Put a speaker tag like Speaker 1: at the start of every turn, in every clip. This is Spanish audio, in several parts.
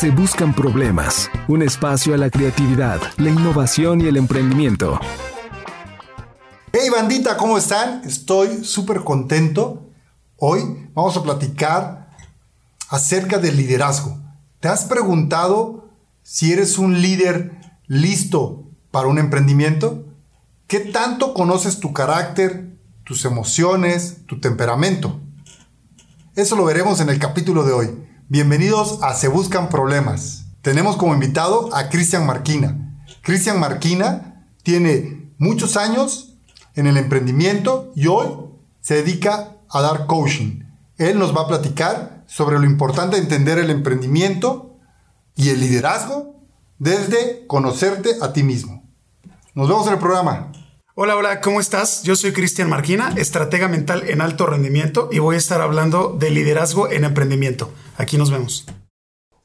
Speaker 1: Se Buscan Problemas, un espacio a la creatividad, la innovación y el emprendimiento.
Speaker 2: Hey bandita, ¿cómo están? Estoy súper contento. Hoy vamos a platicar acerca del liderazgo. ¿Te has preguntado si eres un líder listo para un emprendimiento? ¿Qué tanto conoces tu carácter, tus emociones, tu temperamento? Eso lo veremos en el capítulo de hoy. Bienvenidos a Se Buscan Problemas. Tenemos como invitado a Cristian Marquina. Cristian Marquina tiene muchos años en el emprendimiento y hoy se dedica a dar coaching. Él nos va a platicar sobre lo importante de entender el emprendimiento y el liderazgo desde conocerte a ti mismo. Nos vemos en el programa.
Speaker 3: Hola, hola, ¿cómo estás? Yo soy Cristian Marquina, estratega mental en alto rendimiento y voy a estar hablando de liderazgo en emprendimiento. Aquí nos vemos.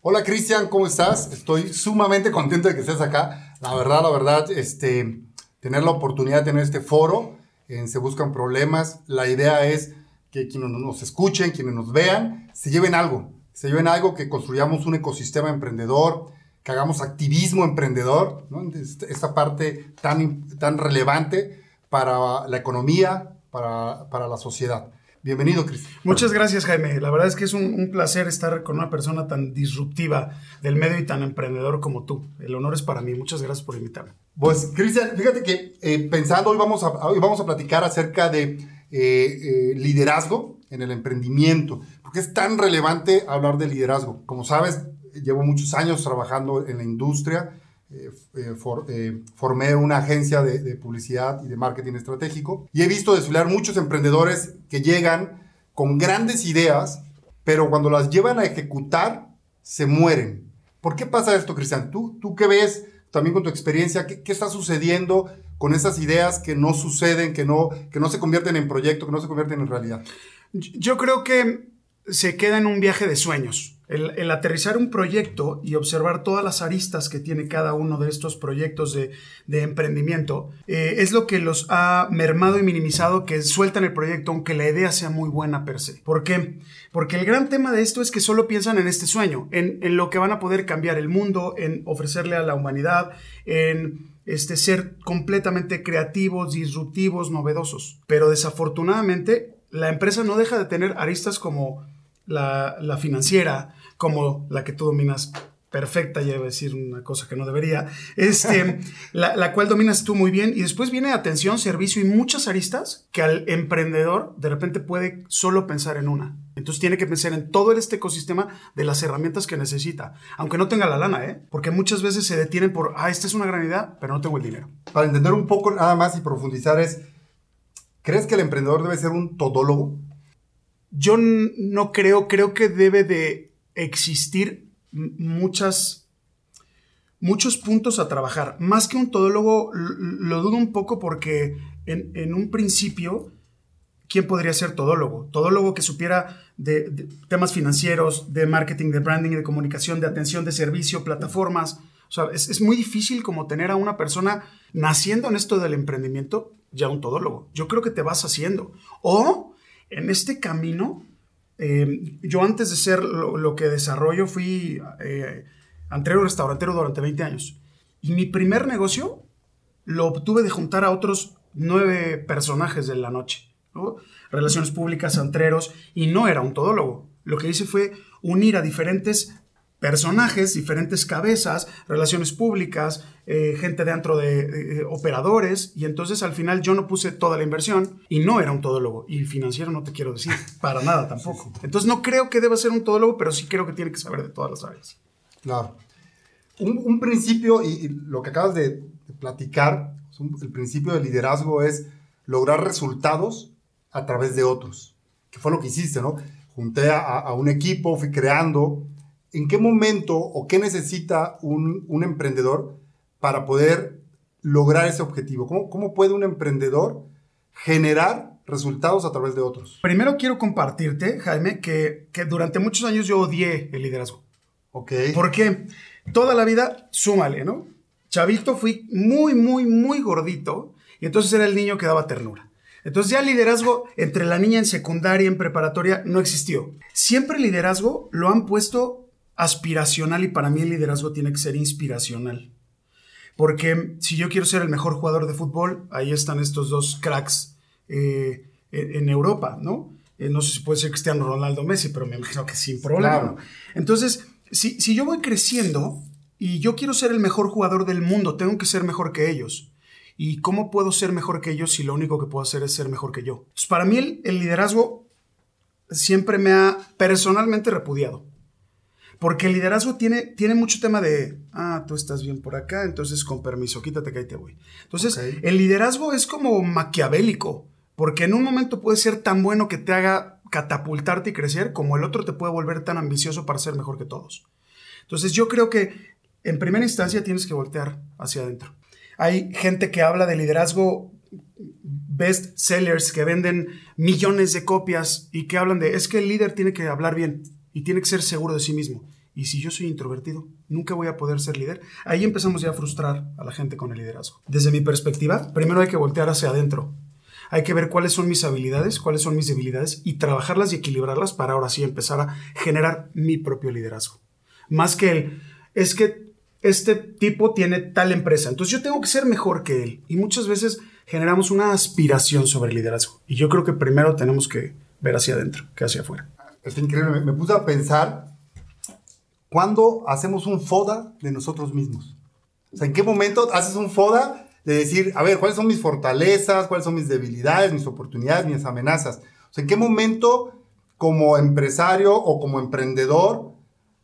Speaker 2: Hola Cristian, ¿cómo estás? Estoy sumamente contento de que estés acá. La verdad, la verdad, este, tener la oportunidad de tener este foro en Se Buscan Problemas. La idea es que quienes nos escuchen, quienes nos vean, se lleven algo. Se lleven algo, que construyamos un ecosistema emprendedor, que hagamos activismo emprendedor, ¿no? esta parte tan, tan relevante para la economía, para, para la sociedad. Bienvenido, Cristian.
Speaker 3: Muchas gracias, Jaime. La verdad es que es un, un, placer estar con una persona tan disruptiva del medio y tan emprendedor como tú. El honor es para mí. Muchas gracias por invitarme.
Speaker 2: Pues, Cristian, fíjate que eh, pensando, hoy vamos, a, hoy vamos a platicar acerca de eh, eh, liderazgo en el emprendimiento, porque es tan relevante hablar de liderazgo. Como sabes, llevo muchos años trabajando en la industria. Eh, eh, for, eh, formé una agencia de, de, publicidad y de marketing estratégico y he visto desfilar muchos emprendedores que llegan con grandes ideas, pero cuando las llevan a ejecutar, se mueren. ¿Por qué pasa esto, Cristian? ¿Tú, ¿Tú qué ves también con tu experiencia? ¿Qué, ¿Qué, está sucediendo con esas ideas que no suceden, que no, que no se convierten en proyecto, que no se convierten en realidad?
Speaker 3: Yo creo que se queda en un viaje de sueños. El, aterrizar un proyecto y observar todas las aristas que tiene cada uno de estos proyectos de, de emprendimiento eh, es lo que los ha mermado y minimizado que sueltan el proyecto aunque la idea sea muy buena per se. ¿Por qué? Porque el gran tema de esto es que solo piensan en este sueño, en, en lo que van a poder cambiar el mundo, en ofrecerle a la humanidad, en este, ser completamente creativos, disruptivos, novedosos. Pero desafortunadamente la empresa no deja de tener aristas como la, la, financiera, como la que tú dominas perfecta, ya iba a decir una cosa que no debería, este, la, la, cual dominas tú muy bien, y después viene atención, servicio y muchas aristas que al emprendedor de repente puede solo pensar en una. Entonces tiene que pensar en todo este ecosistema de las herramientas que necesita, aunque no tenga la lana, ¿eh? Porque muchas veces se detienen por, ah, esta es una gran idea, pero no tengo el dinero.
Speaker 2: Para entender un poco nada más y profundizar es, ¿crees que el emprendedor debe ser un todólogo?
Speaker 3: Yo no creo, creo que debe de existir muchas, muchos puntos a trabajar. Más que un todólogo, lo dudo un poco porque en, un principio, ¿quién podría ser todólogo? Todólogo que supiera de, de, temas financieros, de marketing, de branding, de comunicación, de atención de servicio, plataformas. O sea, es, es muy difícil como tener a una persona naciendo en esto del emprendimiento ya un todólogo. Yo creo que te vas haciendo. O en este camino, eh, yo antes de ser lo, que desarrollo fui eh, antrero restaurantero durante 20 años. Y mi primer negocio lo obtuve de juntar a otros nueve personajes de la noche. ¿no? Relaciones públicas, antreros, y no era un todólogo. Lo que hice fue unir a diferentes personajes, diferentes cabezas, relaciones públicas, eh, gente dentro de eh, operadores, y entonces al final yo no puse toda la inversión y no era un todólogo, y financiero no te quiero decir, para nada tampoco. Entonces no creo que deba ser un todólogo, pero sí creo que tiene que saber de todas las áreas.
Speaker 2: Claro. Un, un principio, y, y, lo que acabas de, de platicar, un, el principio del liderazgo es lograr resultados a través de otros, que fue lo que hiciste, ¿no? Junté a, a un equipo, fui creando ¿en qué momento o qué necesita un, un emprendedor para poder lograr ese objetivo? ¿Cómo, ¿Cómo, puede un emprendedor generar resultados a través de otros?
Speaker 3: Primero quiero compartirte, Jaime, que, que durante muchos años yo odié el liderazgo.
Speaker 2: Ok.
Speaker 3: Porque toda la vida, súmale, ¿no? Chavito fui muy, muy, muy gordito y entonces era el niño que daba ternura. Entonces ya el liderazgo entre la niña en secundaria, en preparatoria, no existió. Siempre el liderazgo lo han puesto aspiracional y para mí el liderazgo tiene que ser inspiracional. Porque si yo quiero ser el mejor jugador de fútbol, ahí están estos dos cracks eh, en Europa, ¿no? Eh, no sé si puede ser Cristiano Ronaldo Messi, pero me imagino que sin problema. Entonces, si, si yo voy creciendo y yo quiero ser el mejor jugador del mundo, tengo que ser mejor que ellos. ¿Y cómo puedo ser mejor que ellos si lo único que puedo hacer es ser mejor que yo? para mí el, liderazgo siempre me ha personalmente repudiado. Porque el liderazgo tiene, tiene mucho tema de, ah, tú estás bien por acá, entonces con permiso, quítate que ahí te voy. Entonces, el liderazgo es como maquiavélico, porque en un momento puede ser tan bueno que te haga catapultarte y crecer, como el otro te puede volver tan ambicioso para ser mejor que todos. Entonces, yo creo que en primera instancia tienes que voltear hacia adentro. Hay gente que habla de liderazgo best sellers que venden millones de copias y que hablan de es que el líder tiene que hablar bien y tiene que ser seguro de sí mismo. Y si yo soy introvertido, nunca voy a poder ser líder. Ahí empezamos ya a frustrar a la gente con el liderazgo. Desde mi perspectiva, primero hay que voltear hacia adentro. Hay que ver cuáles son mis habilidades, cuáles son mis debilidades y trabajarlas y equilibrarlas para ahora sí empezar a generar mi propio liderazgo. Más que el, es que este tipo tiene tal empresa, entonces yo tengo que ser mejor que él. Y muchas veces generamos una aspiración sobre el liderazgo. Y yo creo que primero tenemos que ver hacia adentro que hacia afuera.
Speaker 2: Es increíble, me, puse a pensar, ¿cuándo hacemos un FODA de nosotros mismos? O sea, ¿en qué momento haces un FODA de decir, a ver, cuáles son mis fortalezas, cuáles son mis debilidades, mis oportunidades, mis amenazas? O sea, ¿en qué momento como empresario o como emprendedor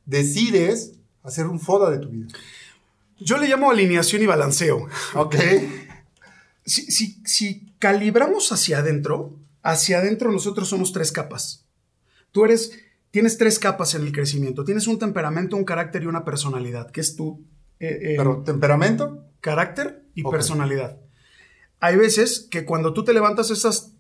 Speaker 2: decides hacer un FODA de tu vida?
Speaker 3: Yo le llamo alineación y balanceo.
Speaker 2: Ok.
Speaker 3: Si, si, calibramos hacia adentro, hacia adentro nosotros somos tres capas. Tú eres, tienes tres capas en el crecimiento. Tienes un temperamento, un carácter y una personalidad, que es tu...
Speaker 2: Eh, eh, ¿Pero temperamento?
Speaker 3: Carácter y personalidad. Hay veces que cuando tú te levantas esas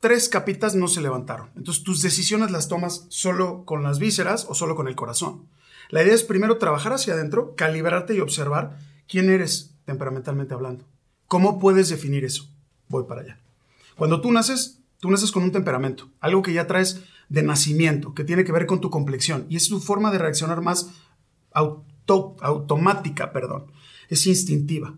Speaker 3: tres capitas no se levantaron. Entonces tus decisiones las tomas solo con las vísceras o solo con el corazón. La idea es primero trabajar hacia adentro, calibrarte y observar quién eres temperamentalmente hablando. ¿Cómo puedes definir eso? Voy para allá. Cuando tú naces, tú naces con un temperamento, algo que ya traes de nacimiento, que tiene que ver con tu complexión y es tu forma de reaccionar más automática, perdón, es instintiva.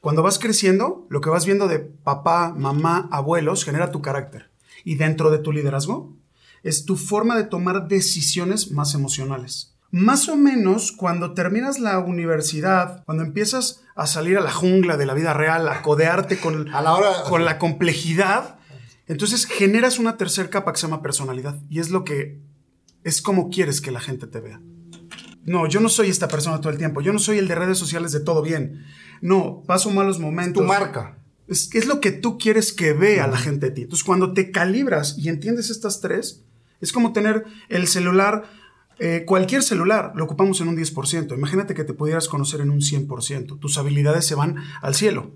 Speaker 3: Cuando vas creciendo, lo que vas viendo de papá, mamá, abuelos genera tu carácter. Y dentro de tu liderazgo es tu forma de tomar decisiones más emocionales. Más o menos cuando terminas la universidad, cuando empiezas a salir a la jungla de la vida real, a codearte con, la, con la complejidad, entonces generas una tercera capa que se llama personalidad. Y es lo que es como quieres que la gente te vea. No, yo no soy esta persona todo el tiempo. Yo no soy el de redes sociales de todo bien. No, paso malos momentos.
Speaker 2: Tu marca.
Speaker 3: Es, es lo que tú quieres que vea la gente de ti. Entonces, cuando te calibras y entiendes estas tres, es como tener el celular eh, cualquier celular lo ocupamos en un 10%. Imagínate que te pudieras conocer en un 100%. Tus habilidades se van al cielo.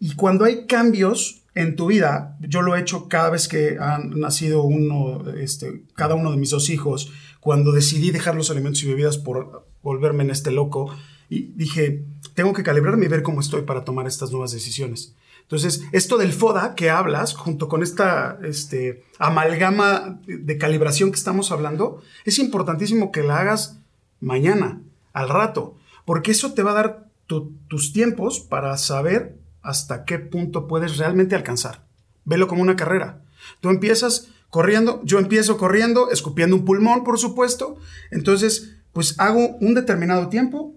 Speaker 3: Y cuando hay cambios en tu vida, yo lo he hecho cada vez que han nacido uno, este, cada uno de mis dos hijos, cuando decidí dejar los alimentos y bebidas por volverme en este loco, y dije, tengo que calibrarme y ver cómo estoy para tomar estas nuevas decisiones. Entonces, esto del FODA que hablas, junto con esta este, amalgama de calibración que estamos hablando, es importantísimo que la hagas mañana, al rato, porque eso te va a dar tus tiempos para saber hasta qué punto puedes realmente alcanzar. Velo como una carrera. Tú empiezas corriendo, yo empiezo corriendo, escupiendo un pulmón, por supuesto. Entonces, pues hago un determinado tiempo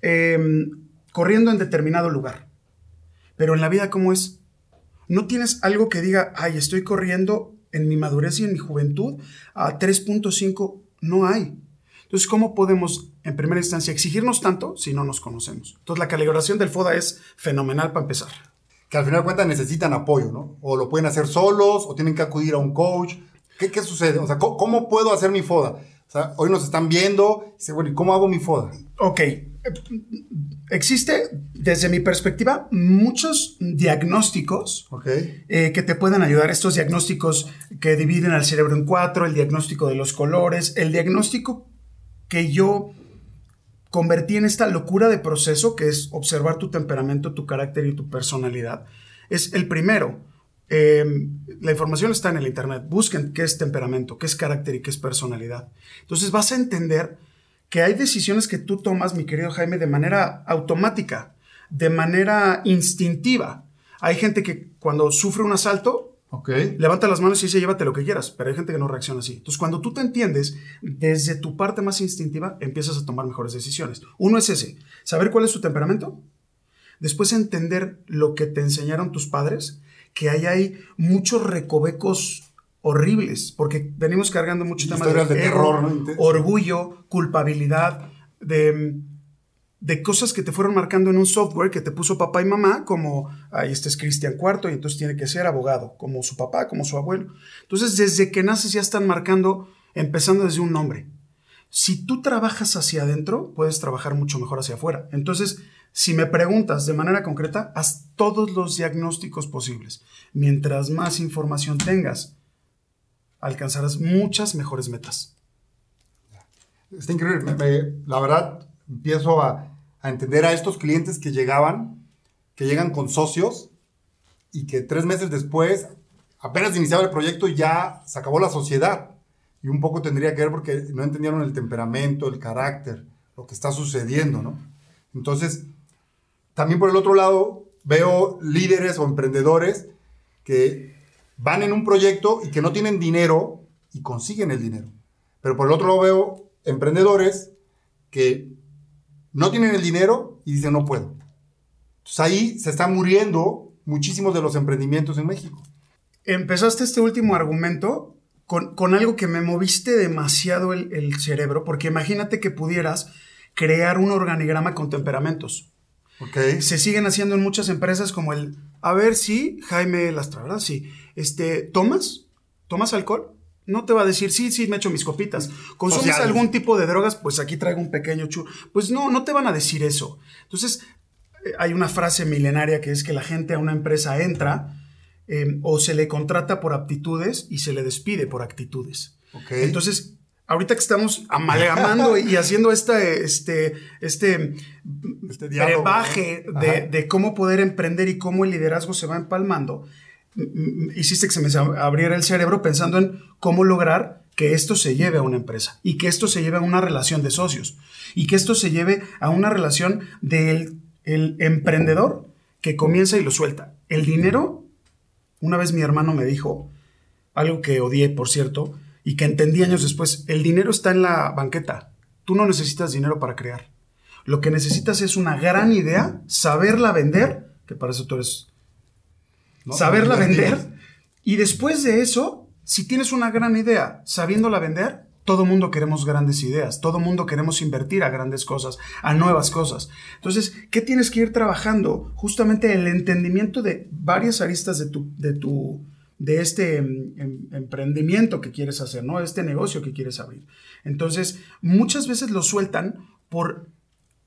Speaker 3: em, corriendo en determinado lugar. Pero en la vida, ¿cómo es? No tienes algo que diga, ay, estoy corriendo en mi madurez y en mi juventud a 3.5. No hay. Entonces, ¿cómo podemos, en primera instancia, exigirnos tanto si no nos conocemos? Entonces, la calibración del FODA es fenomenal para empezar.
Speaker 2: Que al final de cuentas necesitan apoyo, ¿no? O lo pueden hacer solos, o tienen que acudir a un coach. ¿Qué, qué sucede? O sea, ¿cómo, puedo hacer mi FODA? O sea, hoy nos están viendo, dice, bueno, ¿y cómo hago mi FODA?
Speaker 3: Ok, existe, desde mi perspectiva, muchos diagnósticos eh, que te pueden ayudar. Estos diagnósticos que dividen al cerebro en cuatro, el diagnóstico de los colores, el diagnóstico que yo convertí en esta locura de proceso, que es observar tu temperamento, tu carácter y tu personalidad, es el primero. Em, la información está en el Internet. Busquen qué es temperamento, qué es carácter y qué es personalidad. Entonces vas a entender que hay decisiones que tú tomas, mi querido Jaime, de manera automática, de manera instintiva. Hay gente que cuando sufre un asalto, levanta las manos y dice, llévate lo que quieras, pero hay gente que no reacciona así. Entonces, cuando tú te entiendes, desde tu parte más instintiva, empiezas a tomar mejores decisiones. Uno es ese, saber cuál es tu temperamento, después entender lo que te enseñaron tus padres, que ahí hay muchos recovecos horribles, porque venimos cargando mucho tema
Speaker 2: de, terror,
Speaker 3: orgullo, culpabilidad, de, de, cosas que te fueron marcando en un software que te puso papá y mamá, como, ahí este es Cristian Cuarto y entonces tiene que ser abogado, como su papá, como su abuelo. Entonces, desde que naces ya están marcando, empezando desde un nombre. Si tú trabajas hacia adentro, puedes trabajar mucho mejor hacia afuera. Entonces, si me preguntas de manera concreta, haz todos los diagnósticos posibles. Mientras más información tengas, alcanzarás muchas mejores metas.
Speaker 2: Está increíble. la verdad, empiezo a, entender a estos clientes que llegaban, que llegan con socios y que tres meses después, apenas iniciaba el proyecto, ya se acabó la sociedad. Y un poco tendría que ver porque no entendieron el temperamento, el carácter, lo que está sucediendo, ¿no? Entonces, también por el otro lado, veo líderes o emprendedores que van en un proyecto y que no tienen dinero y consiguen el dinero. Pero por el otro lado veo emprendedores que no tienen el dinero y dicen no puedo. Entonces ahí se están muriendo muchísimos de los emprendimientos en México.
Speaker 3: Empezaste este último argumento con, algo que me moviste demasiado el, el cerebro, porque imagínate que pudieras crear un organigrama con temperamentos. Se siguen haciendo en muchas empresas como el, a ver si, Jaime Lastra, ¿verdad? Sí. Este, ¿tomas? ¿Tomas alcohol? No te va a decir, sí, sí, me echo mis copitas. ¿Consumes algún tipo de drogas? Pues aquí traigo un pequeño chur. Pues no, no te van a decir eso. Entonces, eh, hay una frase milenaria que es que la gente a una empresa entra em, o se le contrata por aptitudes y se le despide por actitudes. Entonces, ahorita que estamos amalgamando y haciendo este, este, este, brebaje de, cómo poder emprender y cómo el liderazgo se va empalmando, hiciste que se me abriera el cerebro pensando en cómo lograr que esto se lleve a una empresa y que esto se lleve a una relación de socios y que esto se lleve a una relación del el emprendedor que comienza y lo suelta. El dinero, una vez mi hermano me dijo, algo que odié, por cierto, y que entendí años después, el dinero está en la banqueta. Tú no necesitas dinero para crear. Lo que necesitas es una gran idea, saberla vender, que para eso tú eres... Saberla vender. Y después de eso, si tienes una gran idea, sabiéndola vender, todo mundo queremos grandes ideas, todo mundo queremos invertir a grandes cosas, a nuevas cosas. Entonces, ¿qué tienes que ir trabajando? Justamente el entendimiento de varias aristas de tu, de tu, de este em, em, emprendimiento que quieres hacer, ¿no? Este negocio que quieres abrir. Entonces, muchas veces lo sueltan por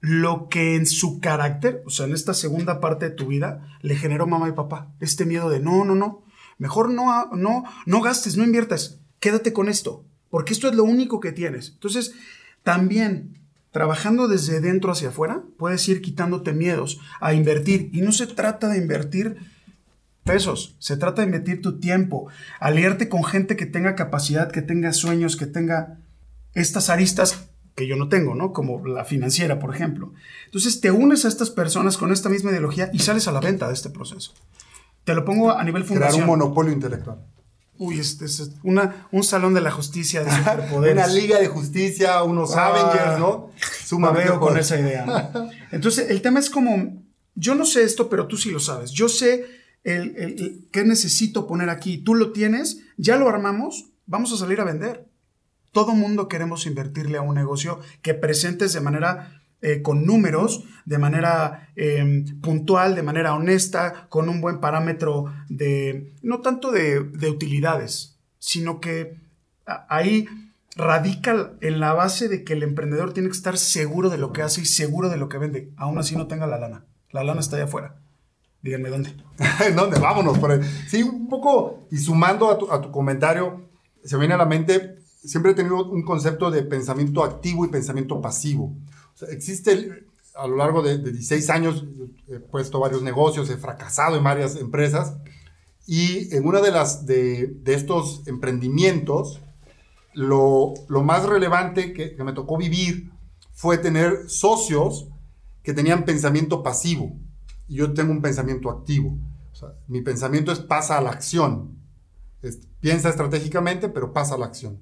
Speaker 3: lo que en su carácter, o sea, en esta segunda parte de tu vida, le generó mamá y papá. Este miedo de no, no, no, mejor no, no, no gastes, no inviertas, quédate con esto, porque esto es lo único que tienes. Entonces, también trabajando desde dentro hacia afuera, puedes ir quitándote miedos a invertir. Y no se trata de invertir pesos. Se trata de invertir tu tiempo, aliarte con gente que tenga capacidad, que tenga sueños, que tenga estas aristas que yo no tengo, ¿no? Como la financiera, por ejemplo. Entonces te unes a estas personas con esta misma ideología y sales a la venta de este proceso. Te lo pongo a nivel fundacional.
Speaker 2: Crear un monopolio intelectual.
Speaker 3: Uy, este es una, un salón de la justicia de superpoderes.
Speaker 2: una liga de justicia, unos ah, Avengers, ¿no?
Speaker 3: Sumamente veo con esa idea. Entonces, el tema es como, yo no sé esto, pero tú sí lo sabes. Yo sé el, qué necesito poner aquí, tú lo tienes, ya lo armamos, vamos a salir a vender. Todo mundo queremos invertirle a un negocio que presentes de manera eh, con números, de manera em, puntual, de manera honesta, con un buen parámetro de, no tanto de, de utilidades, sino que ahí radica en la base de que el emprendedor tiene que estar seguro de lo que hace y seguro de lo que vende, aún así no tenga la lana. La lana está allá afuera. Díganme dónde.
Speaker 2: ¿Dónde? Vámonos. Por Sí, un poco, y sumando a tu, comentario, se viene a la mente, siempre he tenido un concepto de pensamiento activo y pensamiento pasivo. existe a lo largo de, 16 años, he puesto varios negocios, he fracasado en varias empresas, y en una de las de, estos emprendimientos, lo, más relevante que, me tocó vivir fue tener socios que tenían pensamiento pasivo y yo tengo un pensamiento activo. O mi pensamiento es pasa a la acción. piensa estratégicamente, pero pasa a la acción.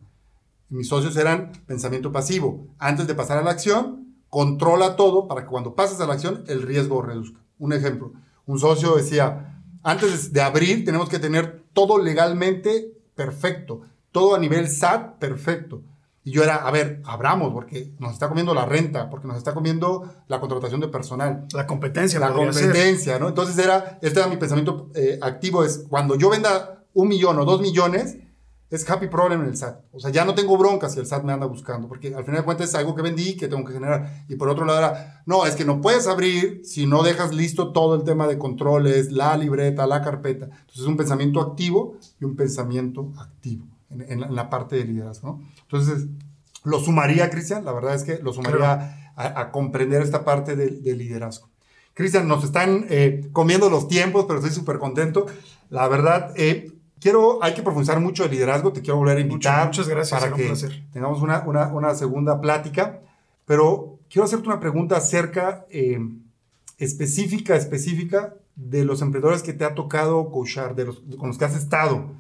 Speaker 2: Mis socios eran pensamiento pasivo. Antes de pasar a la acción, controla todo para que cuando pases a la acción el riesgo reduzca. Un ejemplo, un socio decía, antes de abrir tenemos que tener todo legalmente perfecto, todo a nivel SAT perfecto. Y yo era, a ver, abramos, porque nos está comiendo la renta, porque nos está comiendo la contratación de personal.
Speaker 3: La competencia.
Speaker 2: La competencia, ¿no? Entonces era, este era mi pensamiento eh, activo, es cuando yo venda un millón o dos millones, es happy problem en el SAT. O sea, ya no tengo bronca si el SAT me anda buscando, porque al final de cuentas es algo que vendí que tengo que generar. Y por otro lado era, no, es que no puedes abrir si no dejas listo todo el tema de controles, la libreta, la carpeta. Entonces es un pensamiento activo y un pensamiento activo en, la, parte de liderazgo. ¿no? Entonces, lo sumaría, Cristian, la verdad es que lo sumaría a, comprender esta parte de, liderazgo. Cristian, nos están eh, comiendo los tiempos, pero estoy súper contento. La verdad, eh, quiero, hay que profundizar mucho el liderazgo, te quiero volver a invitar.
Speaker 3: muchas gracias,
Speaker 2: para que tengamos una, una, una, segunda plática, pero quiero hacerte una pregunta acerca eh, específica, específica de los emprendedores que te ha tocado coachar, de los, con los que has estado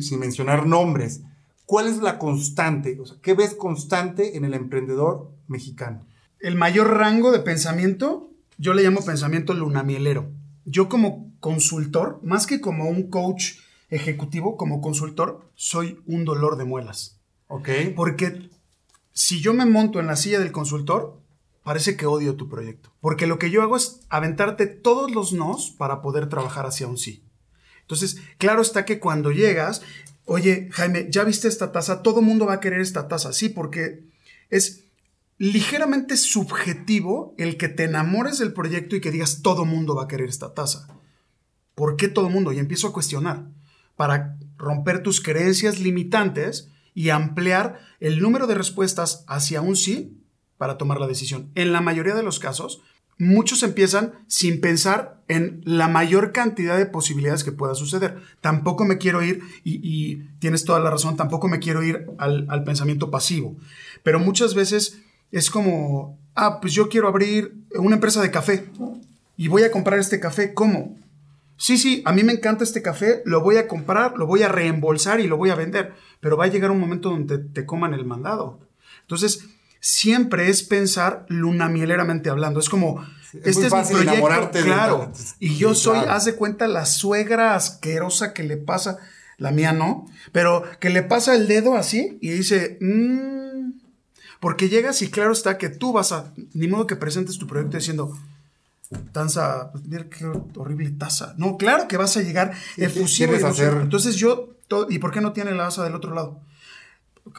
Speaker 2: sin mencionar nombres. ¿Cuál es la constante? O sea, ¿Qué ves constante en el emprendedor mexicano?
Speaker 3: El mayor rango de pensamiento, yo le llamo pensamiento lunamielero. Yo como consultor, más que como un coach ejecutivo, como consultor, soy un dolor de muelas.
Speaker 2: Ok.
Speaker 3: Porque si yo me monto en la silla del consultor, parece que odio tu proyecto. Porque lo que yo hago es aventarte todos los nos para poder trabajar hacia un sí. Entonces, claro está que cuando llegas, oye, Jaime, ¿ya viste esta taza? Todo el mundo va a querer esta taza, sí, porque es ligeramente subjetivo el que te enamores del proyecto y que digas todo el mundo va a querer esta taza. ¿Por qué todo el mundo? Y empiezo a cuestionar para romper tus creencias limitantes y ampliar el número de respuestas hacia un sí para tomar la decisión. En la mayoría de los casos, muchos empiezan sin pensar en la mayor cantidad de posibilidades que pueda suceder. Tampoco me quiero ir, y, tienes toda la razón, tampoco me quiero ir al, pensamiento pasivo. Pero muchas veces es como, ah, pues yo quiero abrir una empresa de café y voy a comprar este café. ¿Cómo? Sí, sí, a mí me encanta este café, lo voy a comprar, lo voy a reembolsar y lo voy a vender, pero va a llegar un momento donde te coman el mandado. Entonces, siempre es pensar lunamieleramente hablando. Es como, este es mi proyecto, claro. y yo soy, haz de cuenta, la suegra asquerosa que le pasa, la mía no, pero que le pasa el dedo así y dice, mmm, porque llegas y claro está que tú vas a, ni modo que presentes tu proyecto diciendo, taza, mira qué horrible taza. No, claro que vas a llegar efusivo. Entonces yo, ¿y por qué no tiene la asa del otro lado?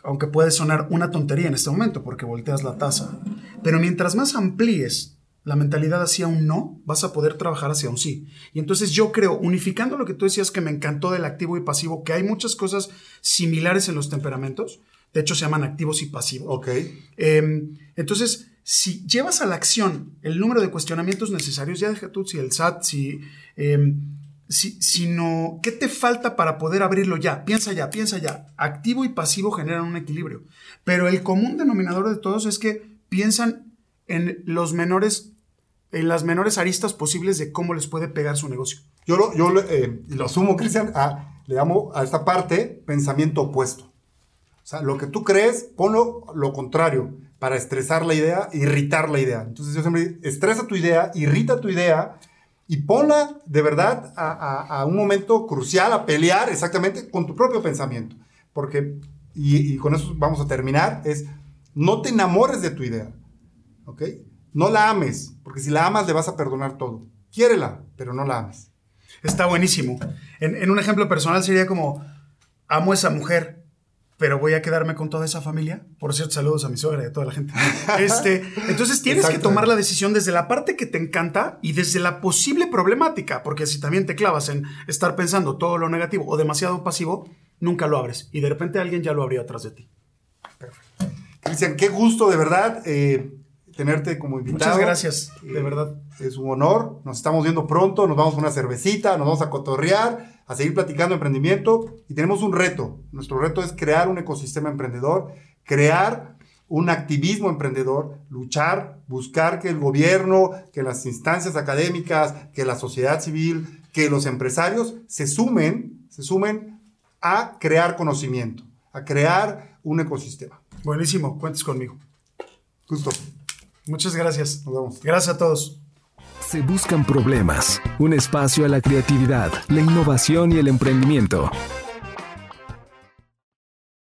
Speaker 3: aunque puede sonar una tontería en este momento porque volteas la taza, pero mientras más amplíes la mentalidad hacia un no, vas a poder trabajar hacia un sí. Y entonces yo creo, unificando lo que tú decías que me encantó del activo y pasivo, que hay muchas cosas similares en los temperamentos, de hecho se llaman activos y pasivos.
Speaker 2: Ok.
Speaker 3: Em, entonces, si llevas a la acción el número de cuestionamientos necesarios, ya deja tú si el SAT, si... Em, sino qué te falta para poder abrirlo ya. Piensa ya, piensa ya. Activo y pasivo generan un equilibrio. Pero el común denominador de todos es que piensan en los menores, en las menores aristas posibles de cómo les puede pegar su negocio.
Speaker 2: Yo lo, yo eh, lo asumo, Cristian, le llamo a esta parte pensamiento opuesto. O sea, lo que tú crees, ponlo lo contrario, para estresar la idea, irritar la idea. Entonces siempre estresa tu idea, irrita tu idea, y ponla de verdad a, un momento crucial, a pelear exactamente con tu propio pensamiento. Porque, y, con eso vamos a terminar, es no te enamores de tu idea, ¿ok? No la ames, porque si la amas le vas a perdonar todo. Quiérela, pero no la ames.
Speaker 3: Está buenísimo. En, en un ejemplo personal sería como, amo a esa mujer, pero voy a quedarme con toda esa familia. Por cierto, saludos a mi suegra y a toda la gente. Este, entonces tienes que tomar la decisión desde la parte que te encanta y desde la posible problemática, porque si también te clavas en estar pensando todo lo negativo o demasiado pasivo, nunca lo abres y de repente alguien ya lo abrió atrás de ti.
Speaker 2: Perfecto. Cristian, qué gusto de verdad eh, tenerte como invitado.
Speaker 3: Muchas gracias, de verdad.
Speaker 2: Es un honor. Nos estamos viendo pronto, nos vamos a una cervecita, nos vamos a cotorrear a seguir platicando emprendimiento y tenemos un reto. Nuestro reto es crear un ecosistema emprendedor, crear un activismo emprendedor, luchar, buscar que el gobierno, que las instancias académicas, que la sociedad civil, que los empresarios se sumen, se sumen a crear conocimiento, a crear un ecosistema.
Speaker 3: Buenísimo, cuentes conmigo.
Speaker 2: Justo.
Speaker 3: Muchas gracias. Gracias a todos.
Speaker 1: Se buscan problemas, un espacio a la creatividad, la innovación y el emprendimiento.